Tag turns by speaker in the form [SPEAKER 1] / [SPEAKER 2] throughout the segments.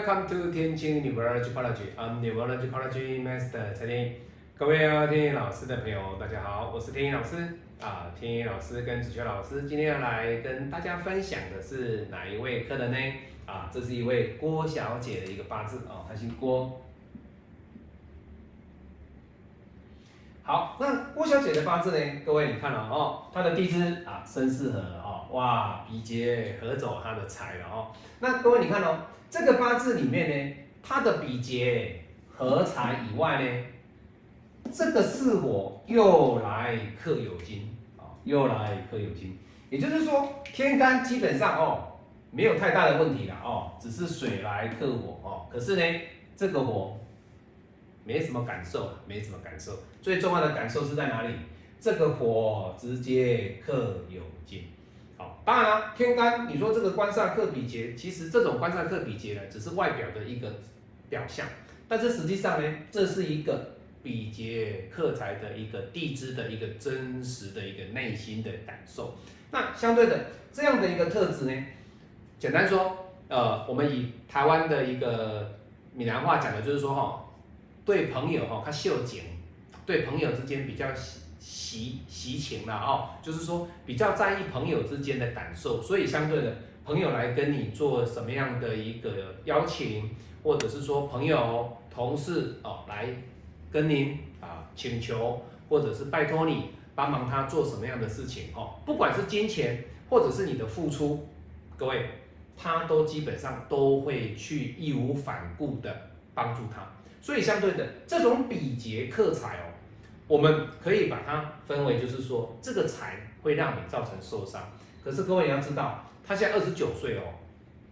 [SPEAKER 1] Welcome to 天晴 Neurology I'm Neurology Master 陈天各位啊天意老师的朋友，大家好，我是天意老师啊。天意老师跟子轩老师今天要来跟大家分享的是哪一位客人呢？啊，这是一位郭小姐的一个八字哦，她姓郭。好，那郭小姐的八字呢？各位你看了哦，她的地支啊，申巳合哦，哇，比劫合走她的财了哦。那各位你看哦，这个八字里面呢，她的比劫合财以外呢，这个巳火又来克酉金啊，又来克酉金，也就是说天干基本上哦。没有太大的问题了哦，只是水来克火哦。可是呢，这个火没什么感受，没什么感受。最重要的感受是在哪里？这个火直接克有金。好，当然了，天干你说这个官煞克比劫，其实这种官煞克比劫呢，只是外表的一个表象，但是实际上呢，这是一个比劫克财的一个地支的一个真实的一个内心的感受。那相对的这样的一个特质呢？简单说，呃，我们以台湾的一个闽南话讲的，就是说哈，对朋友哈，他秀景，对朋友之间比较喜喜情了哦，就是说比较在意朋友之间的感受，所以相对的，朋友来跟你做什么样的一个邀请，或者是说朋友、同事哦来跟您啊请求，或者是拜托你帮忙他做什么样的事情哦，不管是金钱或者是你的付出，各位。他都基本上都会去义无反顾的帮助他，所以相对的这种比劫克财哦，我们可以把它分为，就是说这个财会让你造成受伤。可是各位你要知道，他现在二十九岁哦，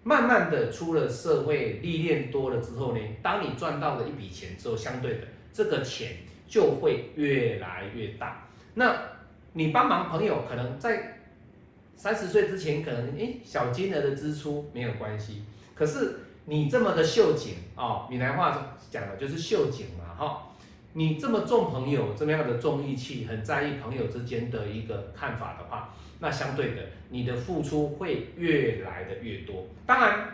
[SPEAKER 1] 慢慢的出了社会历练多了之后呢，当你赚到了一笔钱之后，相对的这个钱就会越来越大。那你帮忙朋友可能在。三十岁之前可能诶小金额的支出没有关系，可是你这么的秀景啊，闽南话讲的就是秀景嘛哈，你这么重朋友这么样的重义气，很在意朋友之间的一个看法的话，那相对的你的付出会越来的越多。当然，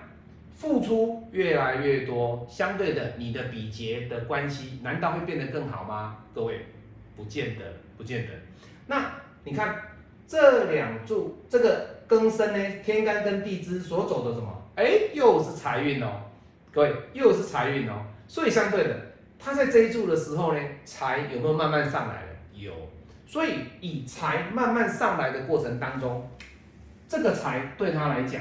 [SPEAKER 1] 付出越来越多，相对的你的比劫的关系难道会变得更好吗？各位，不见得，不见得。那你看。这两柱这个庚申呢，天干跟地支所走的什么？哎，又是财运哦，各位又是财运哦。所以相对的，他在这一柱的时候呢，财有没有慢慢上来了？有。所以以财慢慢上来的过程当中，这个财对他来讲，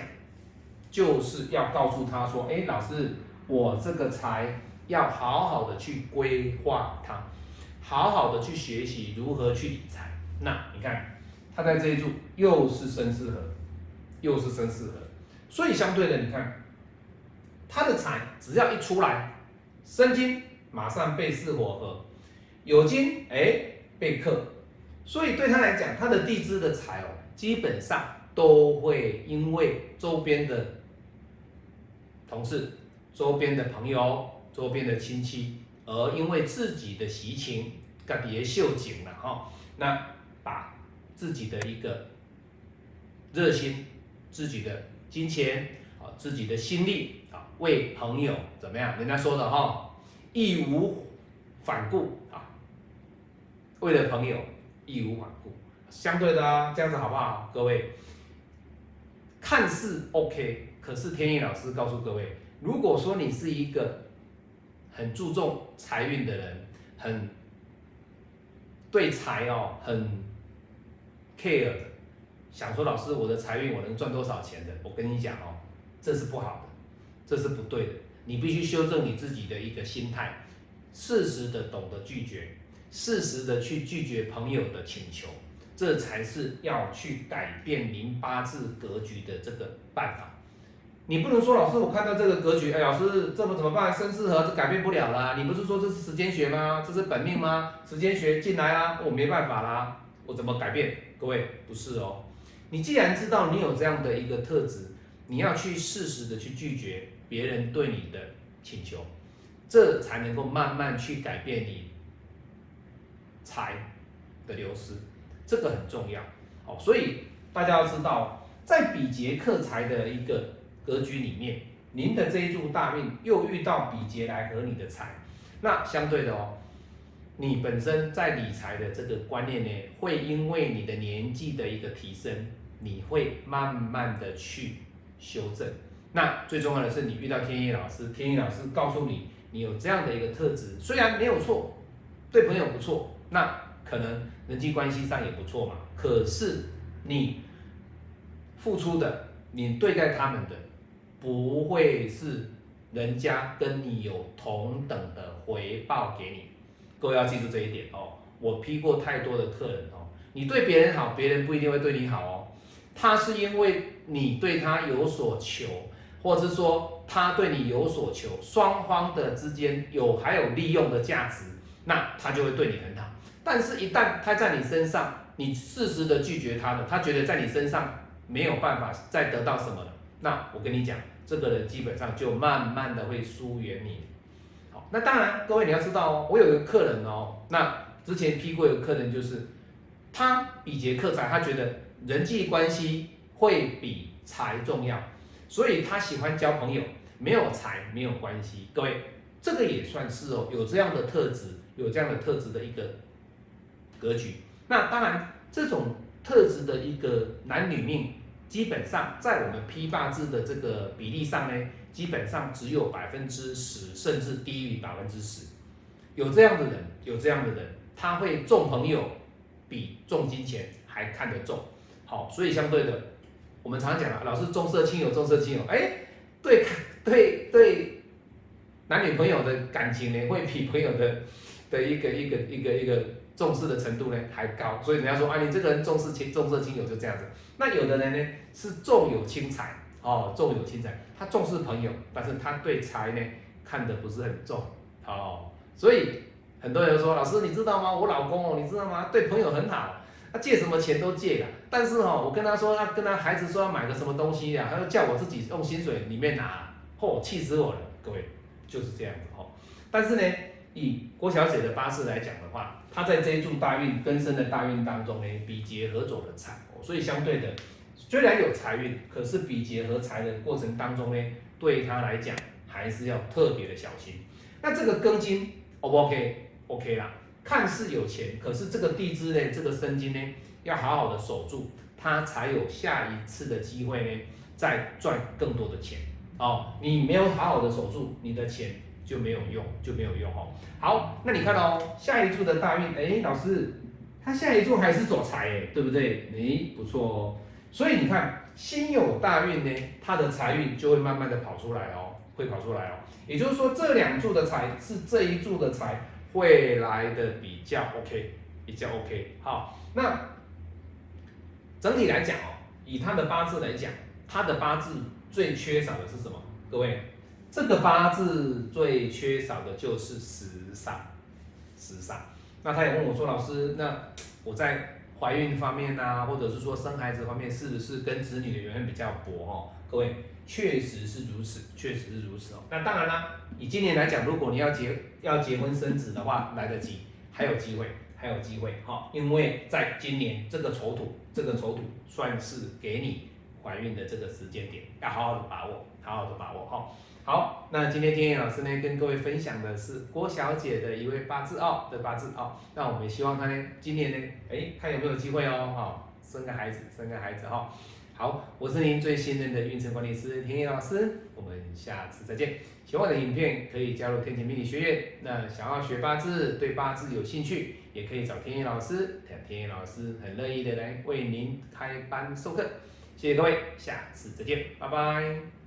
[SPEAKER 1] 就是要告诉他说：哎，老师，我这个财要好好的去规划它，好好的去学习如何去理财。那你看。他在这一柱又是生巳合，又是生巳合，所以相对的，你看他的财只要一出来，生金马上被巳火合，有金哎被克，所以对他来讲，他的地支的财哦，基本上都会因为周边的同事、周边的朋友、周边的亲戚，而因为自己的习情，个别秀景了哈，那把。自己的一个热心，自己的金钱啊，自己的心力啊，为朋友怎么样？人家说的哈，义无反顾啊，为了朋友义无反顾。相对的啊，这样子好不好？各位，看似 OK，可是天意老师告诉各位，如果说你是一个很注重财运的人，很对财哦，很。care 的，想说老师，我的财运我能赚多少钱的？我跟你讲哦，这是不好的，这是不对的。你必须修正你自己的一个心态，适时的懂得拒绝，适时的去拒绝朋友的请求，这才是要去改变您八字格局的这个办法。你不能说老师，我看到这个格局，哎，老师这么怎么办？生四合这改变不了啦。你不是说这是时间学吗？这是本命吗？时间学进来啦，我没办法啦，我怎么改变？各位不是哦，你既然知道你有这样的一个特质，你要去适时的去拒绝别人对你的请求，这才能够慢慢去改变你财的流失，这个很重要。哦。所以大家要知道，在比劫克财的一个格局里面，您的这一柱大运又遇到比劫来合你的财，那相对的哦，你本身在理财的这个观念呢，会因为你的年纪的一个提升，你会慢慢的去修正。那最重要的是，你遇到天意老师，天意老师告诉你，你有这样的一个特质，虽然没有错，对朋友不错，那可能人际关系上也不错嘛，可是你付出的，你对待他们的，不会是人家跟你有同等的回报给你。各位要记住这一点哦，我批过太多的客人哦，你对别人好，别人不一定会对你好哦，他是因为你对他有所求。或者是说他对你有所求，双方的之间有还有利用的价值，那他就会对你很好。但是，一旦他在你身上，你适时的拒绝他的，他觉得在你身上没有办法再得到什么了，那我跟你讲，这个人基本上就慢慢的会疏远你。好，那当然，各位你要知道哦，我有一个客人哦，那之前批过一个客人，就是他比劫克财，他觉得人际关系会比财重要。所以他喜欢交朋友，没有财没有关系。各位，这个也算是哦，有这样的特质，有这样的特质的一个格局。那当然，这种特质的一个男女命，基本上在我们批八字的这个比例上呢，基本上只有百分之十，甚至低于百分之十。有这样的人，有这样的人，他会重朋友，比重金钱还看得重。好，所以相对的。我们常讲了，老是重色轻友，重色轻友，哎，对 对对，男女朋友的感情呢，会比朋友的的一个一个一个一个重视的程度呢还高，所以人家说啊，你这个人重视轻重色轻友就这样子。那有的人呢是重友轻财哦，重友轻财，他重视朋友，但是他对财呢看的不是很重哦，所以很多人说，老师你知道吗？我老公哦，你知道吗？对朋友很好。他借什么钱都借了，但是哈，我跟他说，他跟他孩子说要买个什么东西呀，他就叫我自己用薪水里面拿，嚯，气死我了！各位就是这样子哈。但是呢，以郭小姐的八字来讲的话，她在这一柱大运根生的大运当中呢，比劫合走的财，所以相对的，虽然有财运，可是比劫合财的过程当中呢，对他来讲还是要特别的小心。那这个庚金 O 不 OK？OK 啦。看似有钱，可是这个地支呢，这个生金呢，要好好的守住，它才有下一次的机会呢，再赚更多的钱哦。你没有好好的守住，你的钱就没有用，就没有用哦。好，那你看哦，下一柱的大运，哎，老师，他下一柱还是走财哎，对不对？哎，不错哦。所以你看，心有大运呢，他的财运就会慢慢的跑出来哦，会跑出来哦。也就是说，这两柱的财是这一柱的财。会来的比较 OK，比较 OK。好，那整体来讲哦，以他的八字来讲，他的八字最缺少的是什么？各位，这个八字最缺少的就是时尚，时尚。那他也问我说，老师，那我在怀孕方面啊，或者是说生孩子方面，是不是跟子女的缘分比较薄？哦，各位。确实是如此，确实是如此哦。那当然啦，以今年来讲，如果你要结要结婚生子的话，来得及，还有机会，还有机会哈。因为在今年这个丑土，这个丑土算是给你怀孕的这个时间点，要好好的把握，好好的把握哈。好，那今天天野老师呢，跟各位分享的是郭小姐的一位八字哦的八字哦。那我们希望她呢，今年呢，哎，看有没有机会哦，哈，生个孩子，生个孩子哈。好，我是您最信任的运程管理师天野老师，我们下次再见。喜欢我的影片可以加入天野命理学院。那想要学八字，对八字有兴趣，也可以找天野老师，天野老师很乐意的来为您开班授课。谢谢各位，下次再见，拜拜。